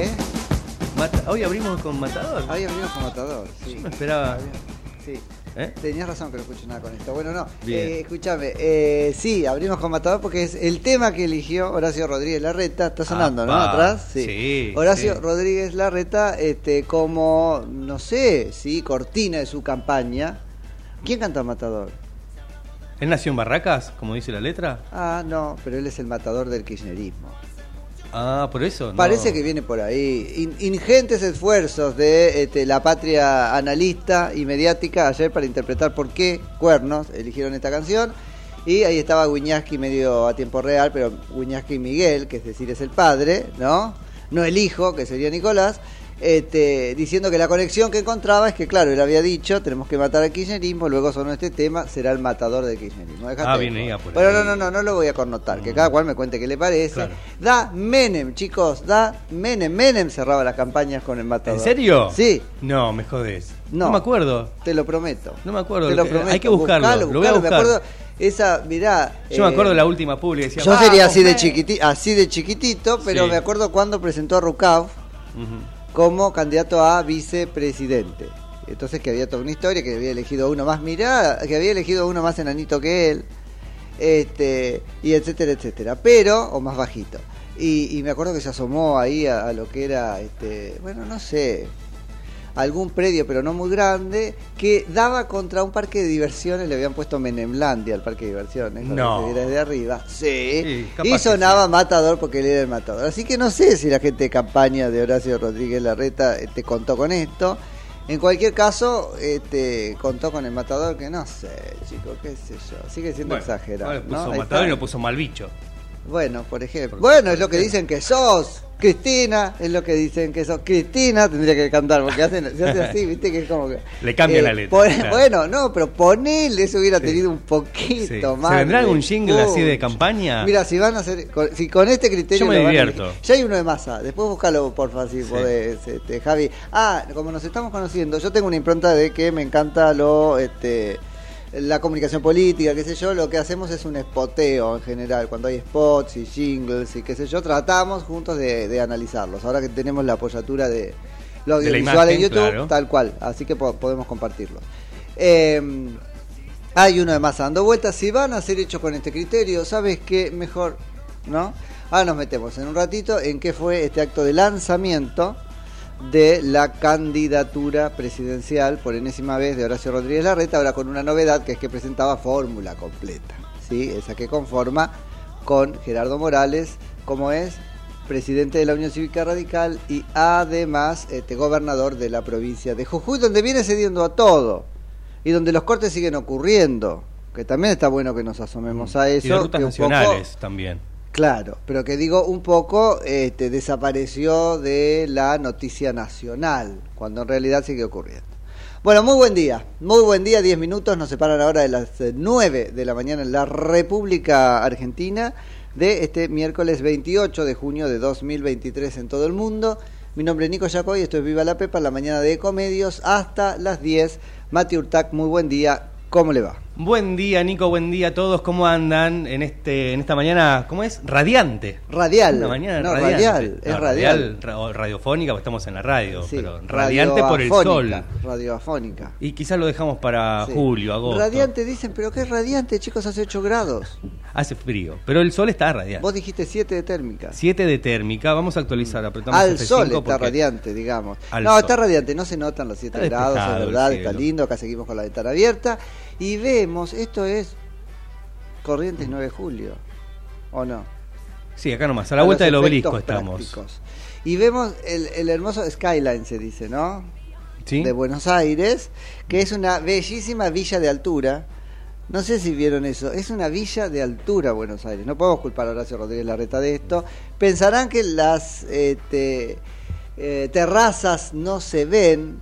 ¿Eh? Mata- Hoy abrimos con Matador. Ahí abrimos con Matador. Sí. Yo me esperaba. Sí. ¿Eh? Tenías razón que no escucho nada con esto. Bueno, no. Eh, escúchame. eh, sí, abrimos con Matador porque es el tema que eligió Horacio Rodríguez Larreta. Está sonando, ¿no? Atrás. Sí, Horacio sí. Rodríguez Larreta, este, como, no sé, sí, cortina de su campaña. ¿Quién canta Matador? ¿Él nació en Barracas, como dice la letra? Ah, no, pero él es el matador del kirchnerismo. Ah, por eso. Parece que viene por ahí. In- ingentes esfuerzos de este, la patria analista y mediática ayer para interpretar por qué Cuernos eligieron esta canción. Y ahí estaba Guiñaski medio a tiempo real, pero Guiñaski Miguel, que es decir, es el padre, ¿no? No el hijo, que sería Nicolás, este, diciendo que la conexión que encontraba es que, claro, él había dicho, tenemos que matar al kirchnerismo, luego sonó este tema, será el matador del kirchnerismo. Dejate Ah, viene por Pero no, no, no, no lo voy a connotar, que cada cual me cuente qué le parece. Claro. Da Menem, chicos, da Menem. Menem cerraba las campañas con el matador. ¿En serio? Sí, No, me jodés. No. No, me acuerdo. te lo prometo. No me acuerdo. Te lo Eh, prometo. hay que buscarlo, lo voy a Me buscar. acuerdo esa, mirá. Yo me eh, acuerdo de la última pública. Decía, Yo sería así de, chiquiti, así de chiquitito, pero Sí. me acuerdo cuando presentó a Rucav Ujú. Como candidato a vicepresidente. Entonces que había toda una historia, que había elegido uno más, mirá, que había elegido uno más enanito que él, este, y etcétera, etcétera, pero, o más bajito. Y, y me acuerdo que se asomó ahí a, a lo que era, este, bueno, no sé, algún predio, pero no muy grande, que daba contra un parque de diversiones, le habían puesto Menemlandia al parque de diversiones, No. que desde arriba. Sí, y sonaba sí. Matador porque él era el Matador. Así que no sé si la gente de campaña de Horacio Rodríguez Larreta eh, te contó con esto. En cualquier caso, este, contó con el Matador, que no sé, chico, qué sé yo, sigue siendo Bueno, exagerado. ahora ¿no? puso Ahí Matador y lo puso mal bicho. Bueno, por ejemplo. Bueno, es lo que dicen que sos. Cristina, es lo que dicen que sos. Cristina tendría que cantar, porque hacen, se hace así, viste, que es como que. eh, Le cambia la letra, pon- claro. Bueno, no, pero ponele, eso hubiera Sí. tenido un poquito Sí. más. ¿Se vendrá algún jingle así de campaña? Mira, si van a hacer. con- si con este criterio. Yo me a divierto. Ya hay uno de masa, después búscalo, porfa, si Sí. podés, este, Javi. Ah, como nos estamos conociendo, yo tengo una impronta de que me encanta lo. Este, la comunicación política, qué sé yo, lo que hacemos es un spoteo en general. Cuando hay spots y jingles y qué sé yo, tratamos juntos de, de analizarlos. Ahora que tenemos la apoyatura de lo audiovisual en YouTube, claro. tal cual. Así que po- podemos compartirlos. Eh, hay uno de más dando vueltas. Si van a ser hechos con este criterio, ¿sabes qué? Mejor, ¿no? Ahora nos metemos en un ratito en qué fue este acto de lanzamiento de la candidatura presidencial por enésima vez de Horacio Rodríguez Larreta, ahora con una novedad que es que presentaba fórmula completa, ¿sí? Esa que conforma con Gerardo Morales, como es presidente de la Unión Cívica Radical y además este, gobernador de la provincia de Jujuy, donde viene cediendo a todo y donde los cortes siguen ocurriendo. que también está bueno que nos asomemos a eso. Y de rutas que nacionales poco- también. Claro, pero que digo un poco este, desapareció de la noticia nacional, cuando en realidad sigue ocurriendo. Bueno, muy buen día, muy buen día, 10 minutos, nos separan ahora de las eh, 9 de la mañana en la República Argentina de este miércoles 28 de junio de 2023 en todo el mundo. Mi nombre es Nico Yacoy, esto es Viva la Pepa, la mañana de Ecomedios hasta las 10. Mati Urtac, muy buen día, ¿cómo le va? Buen día, Nico, buen día a todos. ¿Cómo andan en este en esta mañana? ¿Cómo es? Radiante. Radial. Una mañana No, radiante. radial, es No, radial. ra- o radiofónica, porque estamos en la radio, Sí, pero radiante por el sol. radioafónica. Y quizás lo dejamos para Sí. julio, agosto. Radiante dicen, pero qué radiante, chicos, hace 8 grados. Hace frío, pero el sol está radiante. Vos dijiste 7 de térmica. 7 de térmica, vamos a actualizar, apretamos Al F5 sol está porque- radiante, digamos. Al no, sol. está radiante, no se notan los 7 Está grados, es verdad, está lindo, acá seguimos con la ventana abierta. Y vemos, esto es Corrientes 9 de julio, ¿o no? Sí, acá nomás, a la A vuelta del obelisco estamos. prácticos. Y vemos el, el hermoso skyline, se dice, ¿no? ¿Sí? de Buenos Aires, que es una bellísima villa de altura. No sé si vieron eso, es una villa de altura Buenos Aires. No podemos culpar a Horacio Rodríguez Larreta de esto. Pensarán que las este, eh, terrazas no se ven.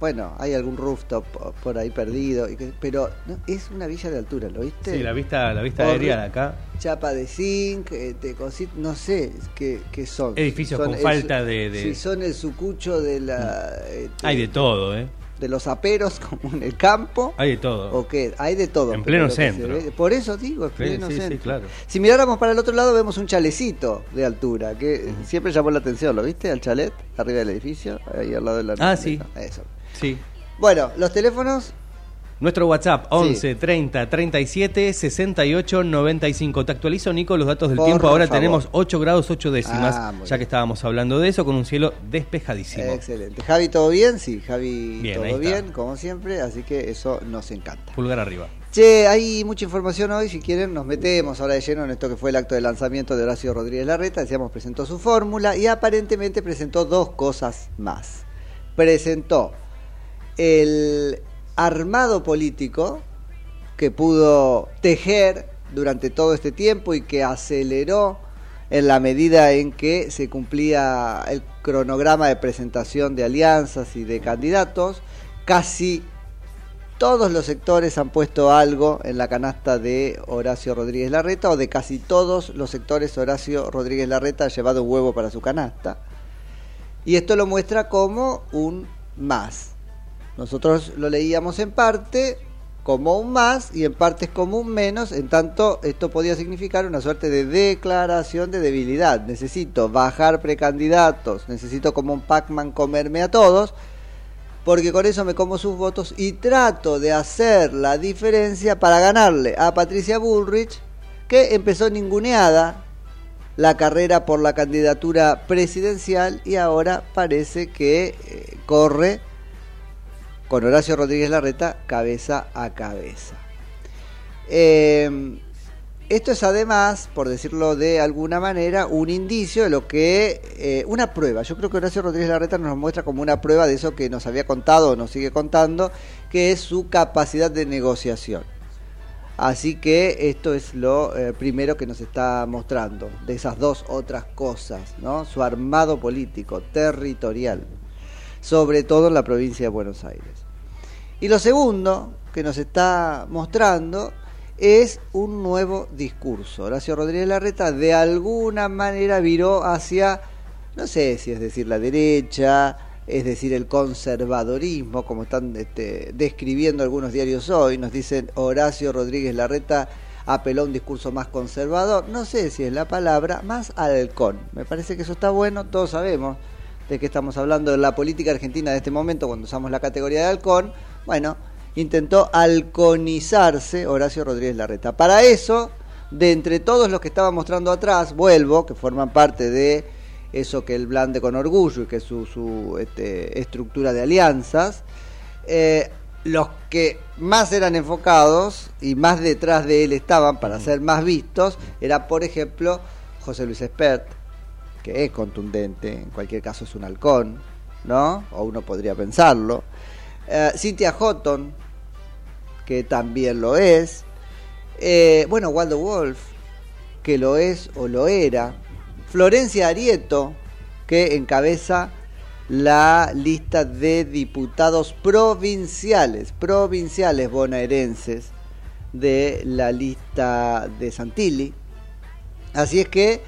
Bueno, hay algún rooftop por ahí perdido, pero no, es una villa de altura, ¿lo viste? Sí, la vista, la vista aérea de acá. Chapa de zinc, este, cosit- no sé qué, qué son. Edificios Son con falta de- de- Si son el sucucho de la... este, Hay de todo, ¿eh? de los aperos como en el campo Hay de todo. o qué hay de todo En pleno centro. por eso digo Sí, pleno sí, sí, centro claro. si miráramos para el otro lado vemos un chalecito de altura que siempre llamó la atención lo viste al chalet arriba del edificio ahí al lado de la Ah, sí. eso Sí. bueno los teléfonos Nuestro WhatsApp, Sí. 11 30 37 68 95. Te actualizo, Nico, los datos del Por tiempo. Ahora favor. tenemos 8 grados 8 décimas, Ah, ya que estábamos hablando de eso, con un cielo despejadísimo. excelente Javi todo bien sí Javi Bien, todo bien como siempre así que eso nos encanta Pulgar arriba. Che, hay mucha información hoy, si quieren nos metemos ahora de lleno en esto que fue el acto de lanzamiento de Horacio Rodríguez Larreta, decíamos presentó su fórmula y aparentemente presentó dos cosas más. Presentó el armado político que pudo tejer durante todo este tiempo y que aceleró en la medida en que se cumplía el cronograma de presentación de alianzas y de candidatos, casi todos los sectores han puesto algo en la canasta de Horacio Rodríguez Larreta o de casi todos los sectores Horacio Rodríguez Larreta ha llevado huevo para su canasta. Y esto lo muestra como un más. Nosotros lo leíamos en parte como un más y en partes como un menos, en tanto esto podía significar una suerte de declaración de debilidad. Necesito bajar precandidatos, necesito como un Pac-Man comerme a todos, porque con eso me como sus votos y trato de hacer la diferencia para ganarle a Patricia Bullrich, que empezó ninguneada la carrera por la candidatura presidencial y ahora parece que eh, corre con Horacio Rodríguez Larreta cabeza a cabeza. Eh, esto es además, por decirlo de alguna manera, un indicio de lo que, eh, una prueba. Yo creo que Horacio Rodríguez Larreta nos muestra como una prueba de eso que nos había contado o nos sigue contando, que es su capacidad de negociación. Así que esto es lo eh, primero que nos está mostrando, de esas dos otras cosas, ¿no? Su armado político, territorial, sobre todo en la provincia de Buenos Aires. Y lo segundo que nos está mostrando es un nuevo discurso. Horacio Rodríguez Larreta de alguna manera viró hacia, no sé si es decir la derecha, es decir el conservadorismo, como están este, describiendo algunos diarios hoy, nos dicen Horacio Rodríguez Larreta apeló a un discurso más conservador, no sé si es la palabra, más halcón. Me parece que eso está bueno, todos sabemos de qué estamos hablando de la política argentina de este momento cuando usamos la categoría de halcón. Bueno, intentó halconizarse Horacio Rodríguez Larreta. Para eso, de entre todos los que estaba mostrando atrás, vuelvo, que forman parte de eso que él blande con orgullo y que es su, su este, estructura de alianzas, eh, los que más eran enfocados y más detrás de él estaban para ser más vistos, era por ejemplo José Luis Espert, que es contundente, en cualquier caso es un halcón, ¿no? O uno podría pensarlo. Eh, Cynthia Houghton, que también lo es. Eh, bueno, Waldo Wolf, que lo es o lo era. Florencia Arieto, que encabeza la lista de diputados provinciales, provinciales bonaerenses de la lista de Santilli. Así es que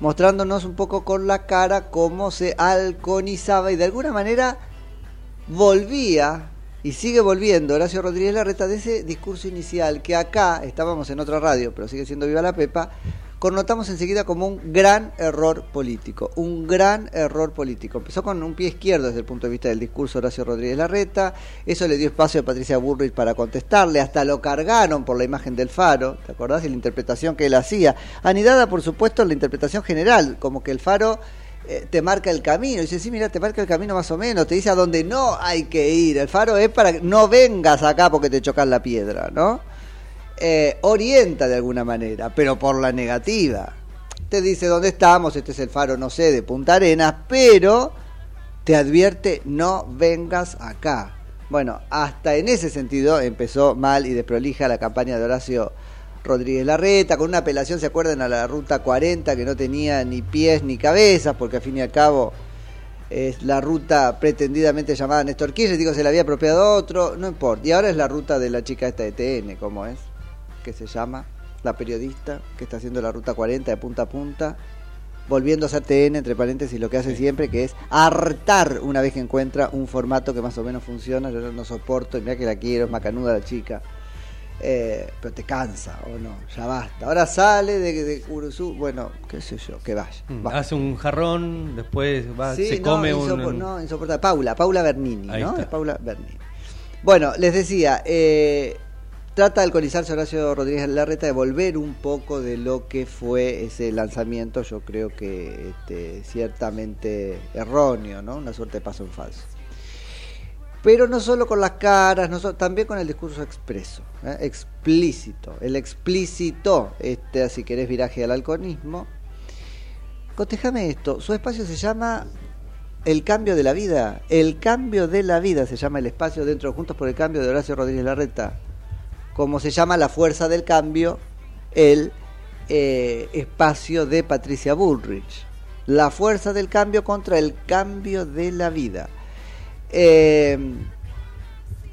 mostrándonos un poco con la cara cómo se alconizaba y de alguna manera volvía y sigue volviendo Horacio Rodríguez Larreta de ese discurso inicial que acá estábamos en otra radio, pero sigue siendo Viva la Pepa, connotamos enseguida como un gran error político, un gran error político. Empezó con un pie izquierdo desde el punto de vista del discurso Horacio Rodríguez Larreta, eso le dio espacio a Patricia Burrich para contestarle, hasta lo cargaron por la imagen del faro, ¿te acordás? Y la interpretación que él hacía, anidada por supuesto en la interpretación general, como que el faro eh, te marca el camino. Dice, sí, mira, te marca el camino más o menos, te dice a dónde no hay que ir. El faro es para que no vengas acá porque te chocas la piedra, ¿no? Eh, orienta de alguna manera, pero por la negativa. Te dice dónde estamos, este es el faro, no sé, de Punta Arenas, pero te advierte no vengas acá. Bueno, hasta en ese sentido empezó mal y desprolija la campaña de Horacio Rodríguez Larreta, con una apelación, ¿se acuerdan? A la ruta 40 que no tenía ni pies ni cabezas, porque al fin y al cabo es la ruta pretendidamente llamada Néstor Kirchner, digo, se la había apropiado otro, no importa. Y ahora es la ruta de la chica esta de TN, ¿cómo es? Que se llama, la periodista que está haciendo la ruta 40 de punta a punta, volviendo a hacer TN, entre paréntesis, lo que hace siempre, que es hartar una vez que encuentra un formato que más o menos funciona. Yo no soporto, mira que la quiero, es macanuda la chica. Eh, pero te cansa o no, ya basta. Ahora sale de, de bueno, qué sé yo, que vaya. Mm, hace un jarrón, después va, se come un. No, insoportable. Paula, Paula Bernini, ¿no? Paula Bernini. Bueno, les decía, eh, trata de alcoholizarse Horacio Rodríguez Larreta de volver un poco de lo que fue ese lanzamiento, yo creo que este, ciertamente erróneo, ¿no? Una suerte de paso en falso. Pero no solo con las caras, no también con el discurso expreso, ¿eh? explícito. El explícito, este, si querés viraje al alcoholismo. Cotejame esto, su espacio se llama El cambio de la vida. El cambio de la vida se llama el espacio dentro Juntos por el Cambio de Horacio Rodríguez Larreta como se llama la fuerza del cambio, el eh, espacio de Patricia Bullrich. La fuerza del cambio contra el cambio de la vida. Em,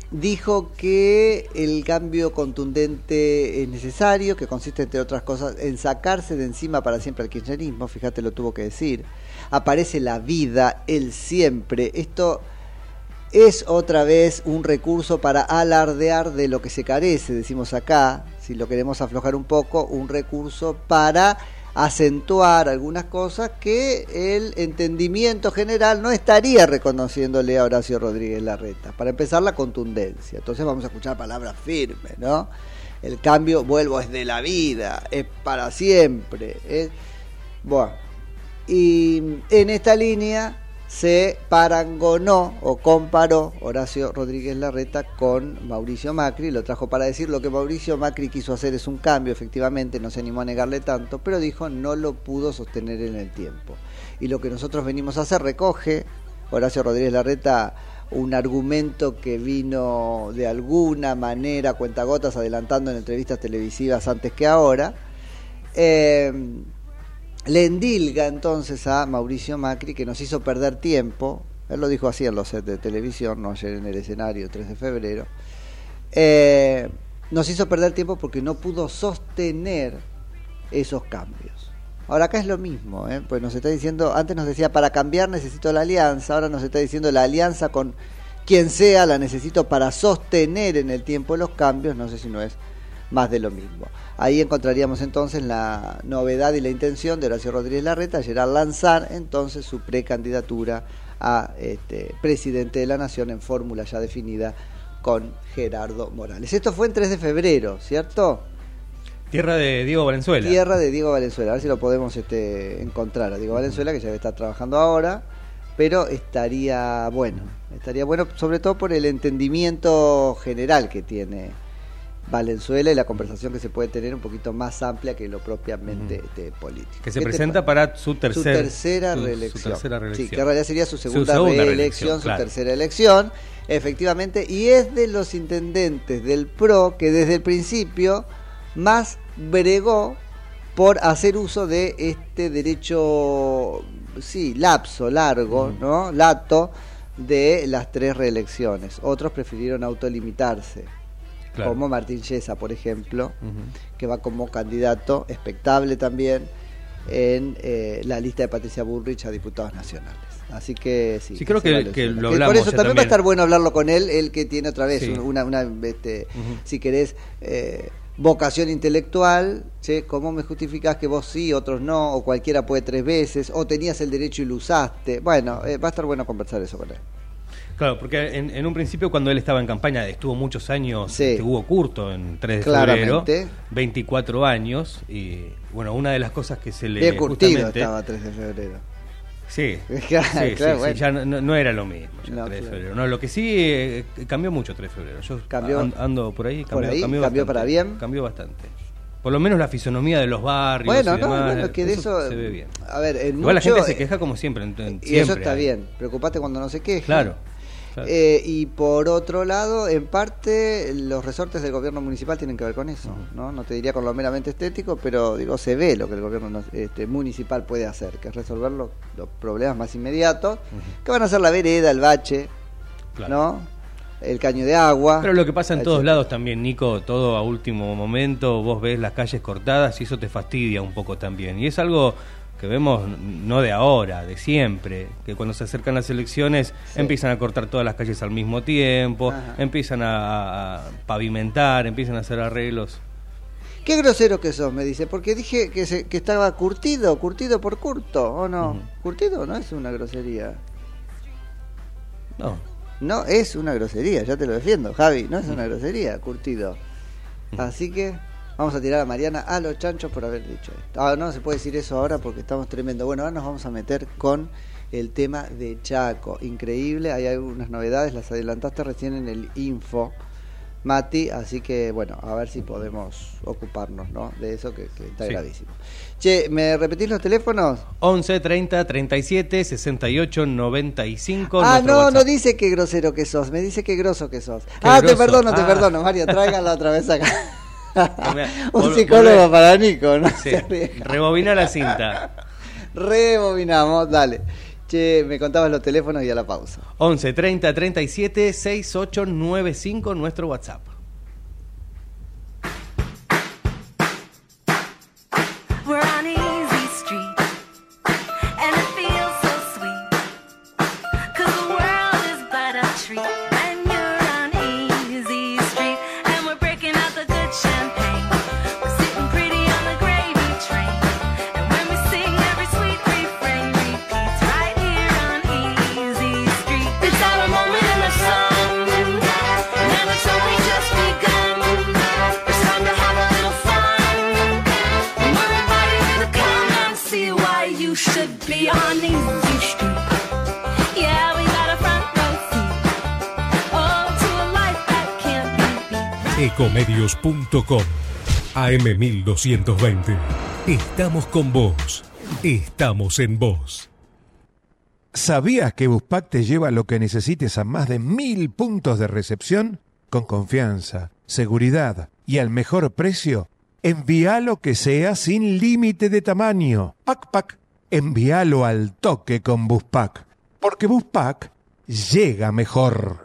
dijo que el cambio contundente es necesario, que consiste, entre otras cosas, en sacarse de encima para siempre al kirchnerismo, fíjate, lo tuvo que decir. Aparece la vida, el siempre. Esto es otra vez un recurso para alardear de lo que se carece, decimos acá, si lo queremos aflojar un poco, un recurso para acentuar algunas cosas que el entendimiento general no estaría reconociéndole a Horacio Rodríguez Larreta. Para empezar, la contundencia. Entonces vamos a escuchar palabras firmes, ¿no? El cambio, vuelvo, es de la vida, es para siempre. Bueno, y en esta línea se parangonó o comparó Horacio Rodríguez Larreta con Mauricio Macri, lo trajo para decir lo que Mauricio Macri quiso hacer es un cambio, efectivamente, no se animó a negarle tanto, pero dijo no lo pudo sostener en el tiempo. Y lo que nosotros venimos a hacer recoge Horacio Rodríguez Larreta un argumento que vino de alguna manera cuentagotas adelantando en entrevistas televisivas antes que ahora. Eh, le endilga entonces a Mauricio Macri que nos hizo perder tiempo, él lo dijo así en los sets de televisión, no ayer en el escenario 3 de febrero, eh, nos hizo perder tiempo porque no pudo sostener esos cambios. Ahora acá es lo mismo, ¿eh? pues nos está diciendo, antes nos decía para cambiar necesito la alianza, ahora nos está diciendo la alianza con quien sea la necesito para sostener en el tiempo los cambios, no sé si no es más de lo mismo. Ahí encontraríamos entonces la novedad y la intención de Horacio Rodríguez Larreta, a lanzar entonces su precandidatura a este, presidente de la Nación en fórmula ya definida con Gerardo Morales. Esto fue en 3 de febrero, ¿cierto? Tierra de Diego Valenzuela. Tierra de Diego Valenzuela, a ver si lo podemos este, encontrar a Diego Valenzuela, que ya está trabajando ahora, pero estaría bueno, estaría bueno sobre todo por el entendimiento general que tiene Valenzuela y la conversación que se puede tener un poquito más amplia que lo propiamente este, político. Que se presenta para su, tercera, reelección. Sí, que en realidad sería su segunda, reelección, su tercera elección, efectivamente, y es de los intendentes del PRO que desde el principio más bregó por hacer uso de este derecho, sí, lapso, largo, ¿no? Lato de las tres reelecciones. Otros prefirieron autolimitarse. Claro. Como Martín Yesa, por ejemplo, que va como candidato expectable también en eh, la lista de Patricia Bullrich a diputados nacionales. Así que sí. Sí, creo que- que lo por hablamos eso ya también, va a estar bueno hablarlo con él, él que tiene otra vez Sí. una, una este, si querés, eh, vocación intelectual, ¿sí? ¿cómo me justificás que vos sí, otros no, o cualquiera puede tres veces, o tenías el derecho y lo usaste? Bueno, eh, va a estar bueno conversar eso con él. Claro, porque en, en un principio cuando él estaba en campaña, estuvo muchos años, Sí. este, Hugo Curto en 3 de Claramente. febrero, 24 años, y bueno, una de las cosas que se le... Bien curtido estaba 3 de febrero. Sí, Claro, sí, sí, claro, sí, bueno. ya no, no- era lo mismo, ya No, 3 de febrero. No, lo que sí eh, cambió mucho 3 de febrero. Yo Cambió. an- ando por ahí, Por cambió, ahí, cambió, cambió bastante, para bien. Cambió bastante. Por lo menos la fisonomía de los barrios Bueno, y no, demás, bueno, que de eso, se ve bien. a ver, en Igual la mucho, gente se queja como siempre. en- en- Y eso siempre está hay. bien, preocupate cuando no se queje. Claro. Claro. Eh, y por otro lado, en parte, los resortes del gobierno municipal tienen que ver con eso, ¿no? No te diría con lo meramente estético, pero digo, se ve lo que el gobierno no- este, municipal puede hacer, que es resolver los, los problemas más inmediatos, que van a ser la vereda, el bache, Claro. ¿no? El caño de agua. Pero lo que pasa en todos etcétera. lados también, Nico, todo a último momento, vos ves las calles cortadas y eso te fastidia un poco también. Y es algo que vemos no de ahora, de siempre, que cuando se acercan las elecciones Sí. empiezan a cortar todas las calles al mismo tiempo, Ajá. empiezan a, pavimentar, empiezan a hacer arreglos. Qué grosero que sos, me dice, porque dije que, se- que estaba curtido, curtido por curto, ¿o no? Ujú. Curtido no es una grosería. No, No es una grosería, ya te lo defiendo, Javi, no es una grosería, curtido. Así que vamos a tirar a Mariana a los chanchos por haber dicho esto. Ah, no se puede decir eso ahora porque estamos tremendo. Bueno, ahora nos vamos a meter con el tema de Chaco. Increíble, hay algunas novedades, las adelantaste recién en el info. Mati, así que bueno, a ver si podemos ocuparnos ¿no? de eso que, que está Sí. gravísimo. Che, ¿me repetís los teléfonos? 11 30 37 68 95. ah, no, no WhatsApp. dice qué grosero que sos, me dice qué groso que sos. Qué ah, te perdono, te Ah. perdono, Mario, tráiganla otra vez acá. Un psicólogo para Nico, ¿no? Sí. Rebobina la cinta. Rebobinamos, dale. Che, me contabas los teléfonos y a la pausa. 11 30 37 68 95 nuestro WhatsApp. Ecomedios.com AM1220. Estamos con vos. Estamos en vos. ¿Sabías que Buspack te lleva lo que necesites a más de mil puntos de recepción? Con confianza, seguridad y al mejor precio. Envíalo que sea sin límite de tamaño. Pac Pac. Envíalo al toque con Buspack. Porque Buspack llega mejor.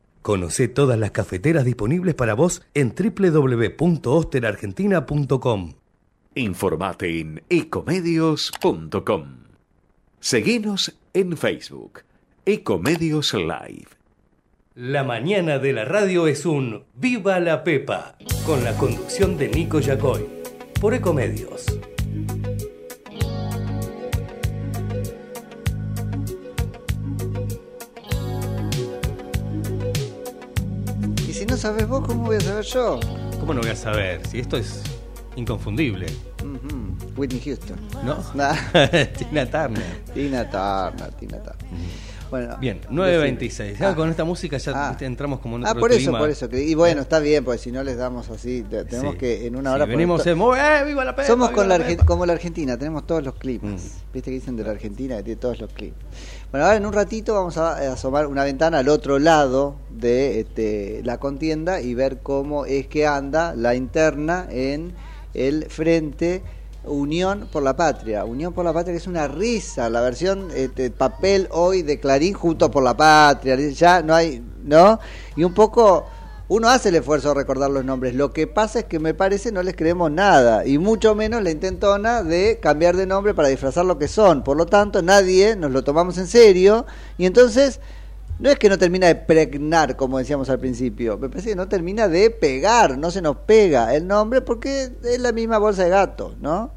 Conoce todas las cafeteras disponibles para vos en www.osterargentina.com. Informate en ecomedios.com. Seguinos en Facebook, Ecomedios Live. La mañana de la radio es un Viva la Pepa, con la conducción de Nico Yacoy, por Ecomedios. Sabes vos, ¿cómo voy a saber yo? ¿Cómo no voy a saber? Si esto es inconfundible. Ujú, Whitney Houston. ¿No? Nah. Tina Turner. Tina Turner, Tina Turner. Bueno, Bien, decime. 9.26. Ya Ah. con esta música ya Ah. entramos como en Ah, otro por eso, por eso. que- Y bueno, está bien, porque si no les damos así, te- tenemos Sí. que en una Sí, hora... venimos poner en ¡eh, viva la Pepa, Somos viva con la como la Argentina, tenemos todos los climas. Viste que dicen de la Argentina que tiene todos los climas. Bueno, ahora en un ratito vamos a, a asomar una ventana al otro lado de este, la contienda y ver cómo es que anda la interna en el frente Unión por la Patria. Unión por la Patria que es una risa, la versión este, papel hoy de Clarín junto por la Patria. Ya no hay, ¿no? Y un poco uno hace el esfuerzo de recordar los nombres. Lo que pasa es que me parece no les creemos nada y mucho menos la intentona de cambiar de nombre para disfrazar lo que son. Por lo tanto, nadie nos lo tomamos en serio y entonces no es que no termina de pregnar, como decíamos al principio, me parece que no termina de pegar, no se nos pega el nombre porque es la misma bolsa de gato, ¿no?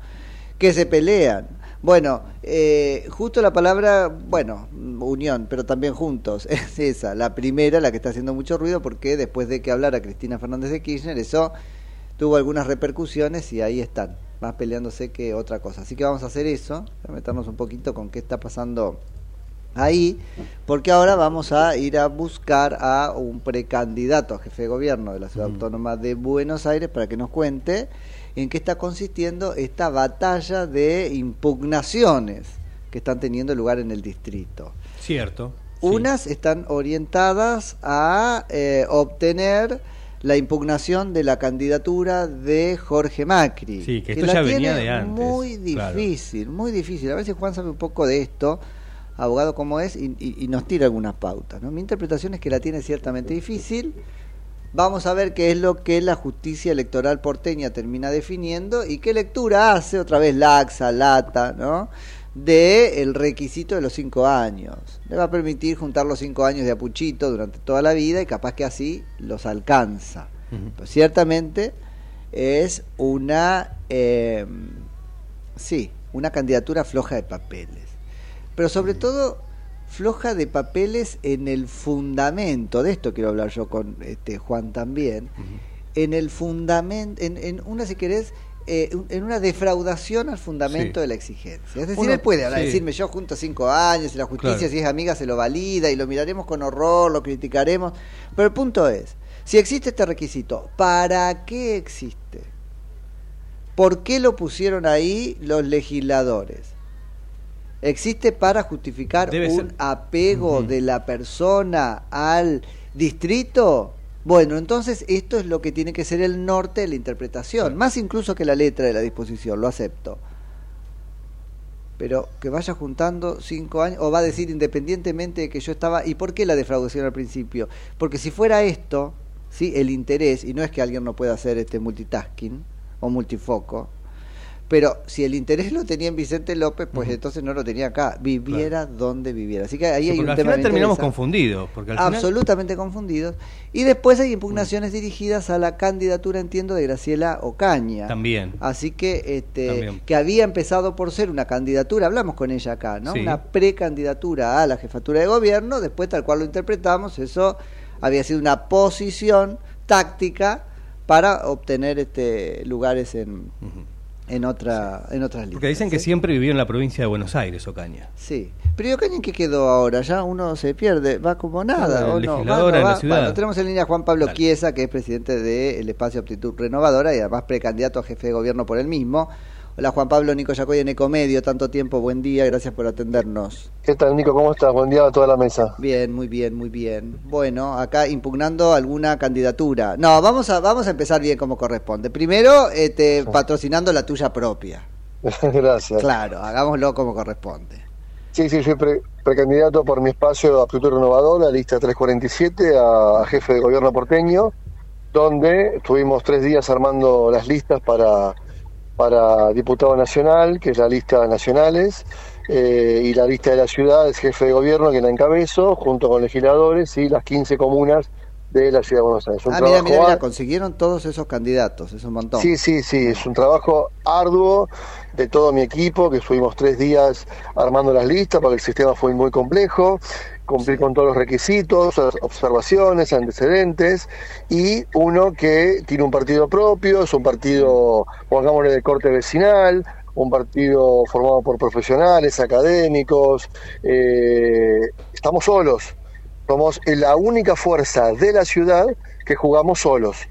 Que se pelean. Bueno, eh, justo la palabra, bueno, unión, pero también juntos, es esa, la primera, la que está haciendo mucho ruido, porque después de que hablara Cristina Fernández de Kirchner, eso tuvo algunas repercusiones y ahí están, más peleándose que otra cosa. Así que vamos a hacer eso, a meternos un poquito con qué está pasando ahí, porque ahora vamos a ir a buscar a un precandidato a jefe de gobierno de la Ciudad Autónoma de Buenos Aires para que nos cuente en qué está consistiendo esta batalla de impugnaciones que están teniendo lugar en el distrito. Cierto. Unas están orientadas a eh, obtener la impugnación de la candidatura de Jorge Macri. Sí, que esto la ya venía de antes, Muy claro. difícil, muy difícil. A si Juan sabe un poco de esto, abogado como es, y, y- y nos tira algunas pautas. ¿no? Mi interpretación es que la tiene ciertamente difícil. Vamos a ver qué es lo que la justicia electoral porteña termina definiendo y qué lectura hace, otra vez laxa, lata, ¿no? de el requisito de los cinco años. Le va a permitir juntar los cinco años de apuchito durante toda la vida y capaz que así los alcanza. Pero ciertamente es una, eh, sí, una candidatura floja de papeles. Pero sobre todo floja de papeles en el fundamento, de esto quiero hablar yo con este Juan también, en el fundamento, en, en una, si querés, eh, en una defraudación al fundamento Sí. de la exigencia. Es decir, Uno- él puede sí. decirme, yo junto cinco años y la justicia, Claro. si es amiga, se lo valida y lo miraremos con horror, lo criticaremos. Pero el punto es, si existe este requisito, ¿para qué existe? ¿Por qué lo pusieron ahí los legisladores? ¿Existe para justificar Debe un ser- apego de la persona al distrito? Bueno, entonces esto es lo que tiene que ser el norte de la interpretación, más incluso que la letra de la disposición, lo acepto. Pero que vaya juntando cinco años, o va a decir independientemente de que yo estaba, ¿y por qué la defraudación al principio? Porque si fuera esto, ¿sí? el interés, y no es que alguien no pueda hacer este multitasking o multifoco, pero si el interés lo tenía en Vicente López, pues entonces no lo tenía acá, viviera donde viviera. Así que ahí Sí, hay un al tema final terminamos confundidos. Porque al final- Absolutamente confundidos. Y después hay impugnaciones dirigidas a la candidatura, entiendo, de Graciela Ocaña. También. Así que este También. que había empezado por ser una candidatura, hablamos con ella acá, ¿no? Sí. Una precandidatura a la jefatura de gobierno, después tal cual lo interpretamos, eso había sido una posición táctica para obtener este lugares en en otra en otras listas. Porque dicen que siempre vivió en la provincia de Buenos Aires, Ocaña. Sí. Pero ¿y Ocaña en qué quedó ahora? Ya uno se pierde, va como nada. Claro, ¿o no? legislador Va, en no la ciudad. Bueno, tenemos en línea a Juan Pablo Chiesa, que es presidente del Espacio Aptitud Renovadora y además precandidato a jefe de gobierno por el mismo. Hola Juan Pablo, Nico Yacoy en Ecomedio, tanto tiempo, buen día, gracias por atendernos. ¿Qué tal, Nico? ¿Cómo estás? Buen día a toda la mesa. Bien, muy bien, muy bien. Bueno, acá impugnando alguna candidatura. No, vamos a vamos a empezar bien como corresponde. Primero, este, patrocinando la tuya propia. Gracias. Claro, hagámoslo como corresponde. Sí, sí, soy pre- precandidato por mi espacio Aptitud Renovadora, lista 347, a, a jefe de gobierno porteño, donde estuvimos tres días armando las listas para, para diputado nacional, que es la lista nacionales, eh, y la lista de la ciudad es jefe de gobierno, que la encabezo, junto con legisladores y las 15 comunas de la ciudad de Buenos Aires. Un Ah, mira, mira, mira, consiguieron todos esos candidatos, es un montón. Sí, sí, sí, es un trabajo arduo de todo mi equipo, que estuvimos tres días armando las listas, porque el sistema fue muy complejo, cumplir con todos los requisitos, observaciones, antecedentes, y uno que tiene un partido propio, es un partido, pongámosle, de corte vecinal, un partido formado por profesionales, académicos, eh, estamos solos, somos la única fuerza de la ciudad que jugamos solos.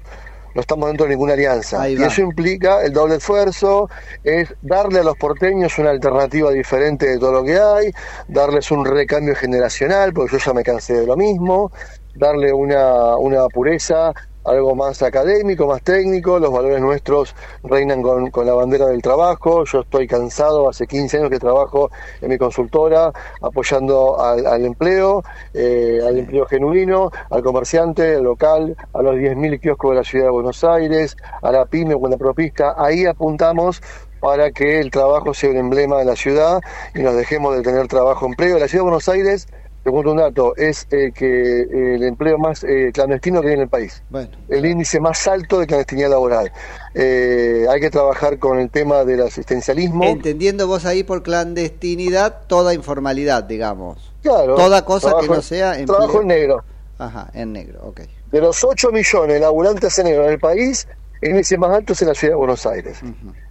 No estamos dentro de ninguna alianza. Y eso implica el doble esfuerzo, es darle a los porteños una alternativa diferente de todo lo que hay, darles un recambio generacional, porque yo ya me cansé de lo mismo, darle una, una pureza, algo más académico, más técnico, los valores nuestros reinan con, con la bandera del trabajo, yo estoy cansado, hace 15 años que trabajo en mi consultora, apoyando al, al empleo, eh, al empleo genuino, al comerciante, al local, a los 10.000 kioscos de la ciudad de Buenos Aires, a la pyme o a la propista, ahí apuntamos para que el trabajo sea un emblema de la ciudad y nos dejemos de tener trabajo empleo. La ciudad de Buenos Aires, te cuento un dato, es eh, que eh, el empleo más eh, clandestino que hay en el país. Bueno, El índice más alto de clandestinidad laboral. Eh, hay que trabajar con el tema del asistencialismo. entendiendo vos ahí por clandestinidad toda informalidad, digamos. Claro, Toda cosa que no sea empleo. Trabajo en negro. Ajá, en negro, ok. De los 8 millones de laburantes en negro en el país, el índice más alto es en la ciudad de Buenos Aires.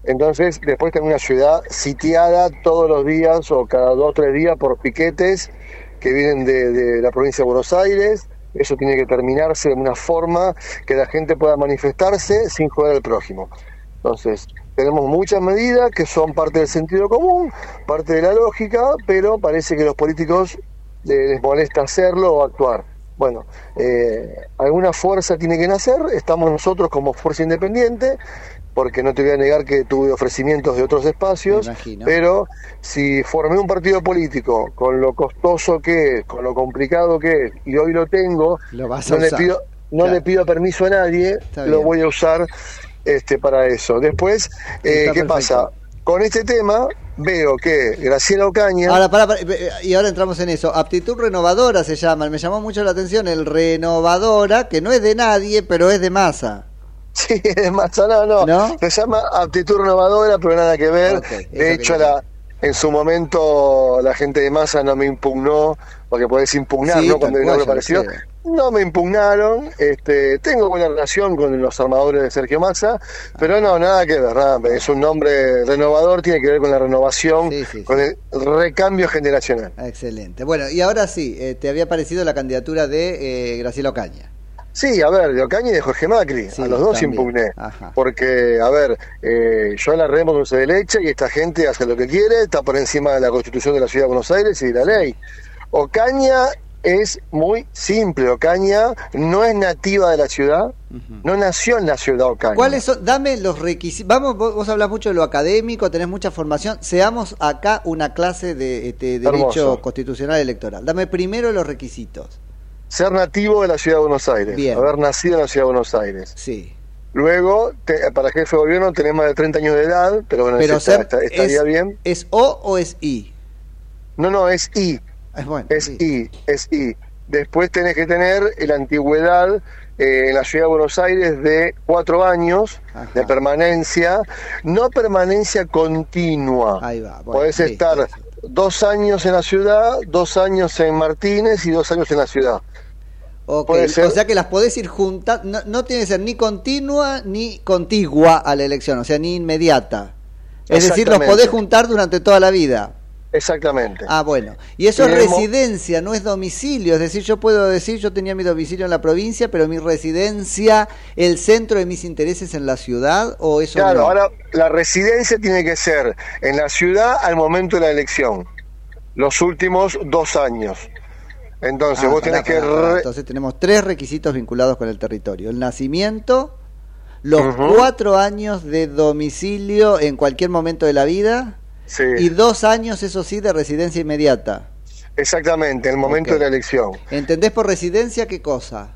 Entonces, después tengo una ciudad sitiada todos los días o cada dos o tres días por piquetes que vienen de, la provincia de Buenos Aires. Eso tiene que terminarse de una forma que la gente pueda manifestarse sin joder al prójimo. Entonces, tenemos muchas medidas que son parte del sentido común, parte de la lógica, pero parece que los políticos eh, les molesta hacerlo o actuar. Bueno, eh, alguna fuerza tiene que nacer, estamos nosotros como fuerza independiente, porque no te voy a negar que tuve ofrecimientos de otros espacios, pero si formé un partido político con lo costoso que es, con lo complicado que es, y hoy lo tengo, Lo vas a no, le pido, no Claro. le pido permiso a nadie, Está lo bien. voy a usar este para eso. Después, eh, ¿qué perfecto. pasa? Con este tema veo que Graciela Ocaña... Ahora, para, y ahora entramos en eso. Aptitud renovadora se llama. Me llamó mucho la atención el renovadora, que no es de nadie, pero es de masa. Sí, es más, no, no, Se llama aptitud renovadora, pero nada que ver. De hecho, la, en su momento la gente de masa no me impugnó, porque podés impugnar, Sí, ¿no? Cuando hay algo parecido. No me impugnaron, este, tengo buena relación con los armadores de Sergio Massa, pero no, nada que ver, nada, es un nombre renovador, tiene que ver con la renovación, con el recambio generacional. Excelente. Bueno, y ahora sí, eh, te había parecido la candidatura de eh, Graciela Ocaña. Sí, a ver, de Ocaña y de Jorge Macri, a los dos también. impugné. Ajá. Porque, a ver, eh, yo la remo dulce de leche y esta gente hace lo que quiere, está por encima de la constitución de la ciudad de Buenos Aires y de la ley. Ocaña es muy simple, Ocaña no es nativa de la ciudad, no nació en la ciudad Ocaña. ¿Cuáles son? Dame los requisitos. Vamos, vos, vos hablas mucho de lo académico, tenés mucha formación. Seamos acá una clase de este, derecho Hermoso. constitucional electoral. Dame primero los requisitos. Ser nativo de la ciudad de Buenos Aires, Bien. haber nacido en la ciudad de Buenos Aires. Sí. Luego, te- para jefe de gobierno tenés más de 30 años de edad, pero bueno, Pero está- ser- está- estaría es, bien. ¿Es O o es I? No, no, es I. Es bueno. Es I, es I. Después tenés que tener la antigüedad eh, en la ciudad de Buenos Aires de cuatro años de permanencia, no permanencia continua. Ahí va. bueno, Podés estar dos años en la ciudad, dos años en Martínez y dos años en la ciudad. Ok, puede ser. O sea que las podés ir juntas. No, no tiene que ser ni continua ni contigua a la elección, o sea, ni inmediata. Es decir, los podés juntar durante toda la vida. Exactamente. Ah, bueno. Y eso es residencia, no es domicilio. Es decir, yo puedo decir, yo tenía mi domicilio en la provincia, pero mi residencia, el centro de mis intereses en la ciudad, o eso Claro, no? ahora la residencia tiene que ser en la ciudad al momento de la elección, los últimos dos años. Entonces Ah, vos pará, tenés que... pará, Entonces tenemos tres requisitos vinculados con el territorio. El nacimiento, los cuatro años de domicilio en cualquier momento de la vida Sí. y dos años, eso sí, de residencia inmediata. Exactamente, el momento de la elección. ¿Entendés por residencia qué cosa?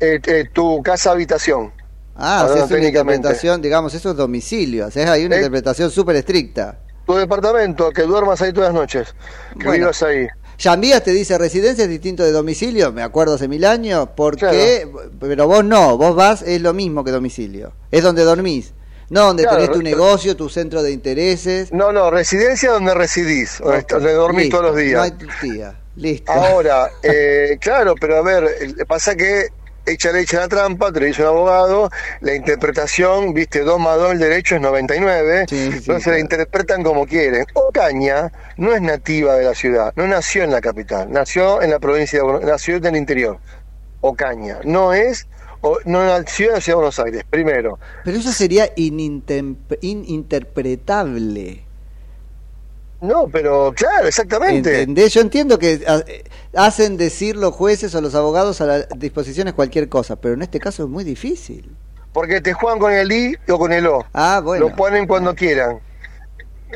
Eh, eh, tu casa habitación. Ah, o sea, es una interpretación, digamos, eso es domicilio. O sea, hay una Eh. interpretación súper estricta. Tu departamento, que duermas ahí todas las noches, que Bueno. vivas ahí. Yambías te dice residencia es distinto de domicilio, me acuerdo hace mil años, porque, pero vos no, vos vas, es lo mismo que domicilio, es donde dormís, no donde Claro, tenés tu negocio, tu centro de intereses. No, no, residencia donde residís, donde, dormís listo, todos los días. No hay tía, listo. Ahora, eh, claro, pero a ver, pasa que echa leche a la trampa, te lo dice un abogado, la interpretación, viste, 2 más 2 el derecho es 99, entonces la interpretan como quieren. Ocaña no es nativa de la ciudad, no nació en la capital, nació en la provincia de nació en el interior. Ocaña, no es, o- no nació en la ciudad de Buenos Aires, primero. Pero eso sería ininterp- ininterpretable. No, pero claro, exactamente. ¿Entendés? Yo entiendo que ah, eh, hacen decir los jueces o los abogados a la disposición es cualquier cosa, pero en este caso es muy difícil. Porque te juegan con el I o con el O. Ah, bueno. Lo ponen cuando quieran.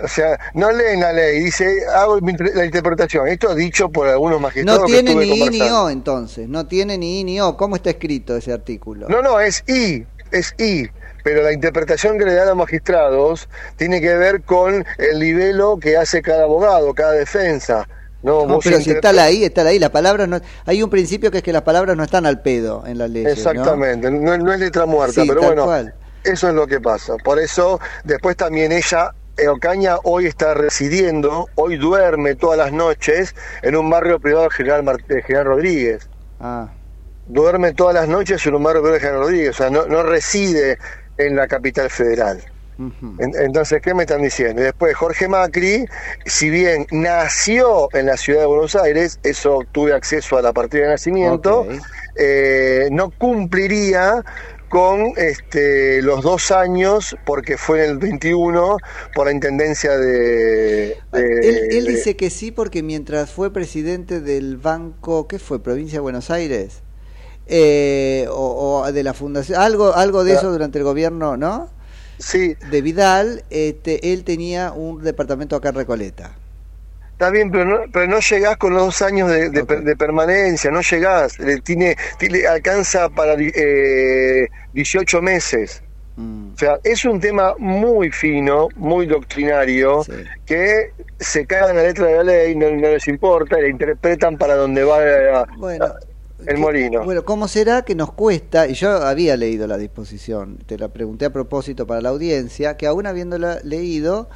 O sea, no leen la ley, dice, hago la interpretación. Esto dicho por algunos magistrados. No que tiene ni I ni. O entonces, no tiene ni I ni O. ¿Cómo está escrito ese artículo? No, no, es I, es I. Pero la interpretación que le dan a los magistrados tiene que ver con el nivelo que hace cada abogado, cada defensa. No, No, pero si está la I, está la I. La palabra no, hay un principio que es que las palabras no están al pedo en las leyes. ¿no? Exactamente, no, no es letra muerta, Sí, pero bueno, cual. eso es lo que pasa. Por eso, después también ella, eh, Ocaña, hoy está residiendo, hoy duerme todas las noches en un barrio privado de General, de General Rodríguez. Ah. Duerme todas las noches en un barrio privado de General Rodríguez, o sea, no, no reside en la capital federal. En- Entonces, ¿qué me están diciendo? Y Después, Jorge Macri, si bien nació en la ciudad de Buenos Aires, eso tuve acceso a la partida de nacimiento, eh, no cumpliría con este, los dos años, porque fue en el 21, por la intendencia de... de- Él, él de- dice que sí porque mientras fue presidente del banco, ¿qué fue? Provincia de Buenos Aires. Eh, o, o de la fundación, algo, algo de eso durante el gobierno, ¿no? Sí. De Vidal, este, él tenía un departamento acá en Recoleta. Está bien, pero no, pero no llegás con los dos años de, de de permanencia, no llegás, le tiene, tiene- alcanza para eh, 18 meses. Mm. O sea, es un tema muy fino, muy doctrinario, que se cagan la letra de la ley, no, no les importa, y la interpretan para donde va Bueno, el molino. Bueno, ¿cómo será que nos cuesta? Y yo había leído la disposición, te la pregunté a propósito para la audiencia, que aún habiéndola leído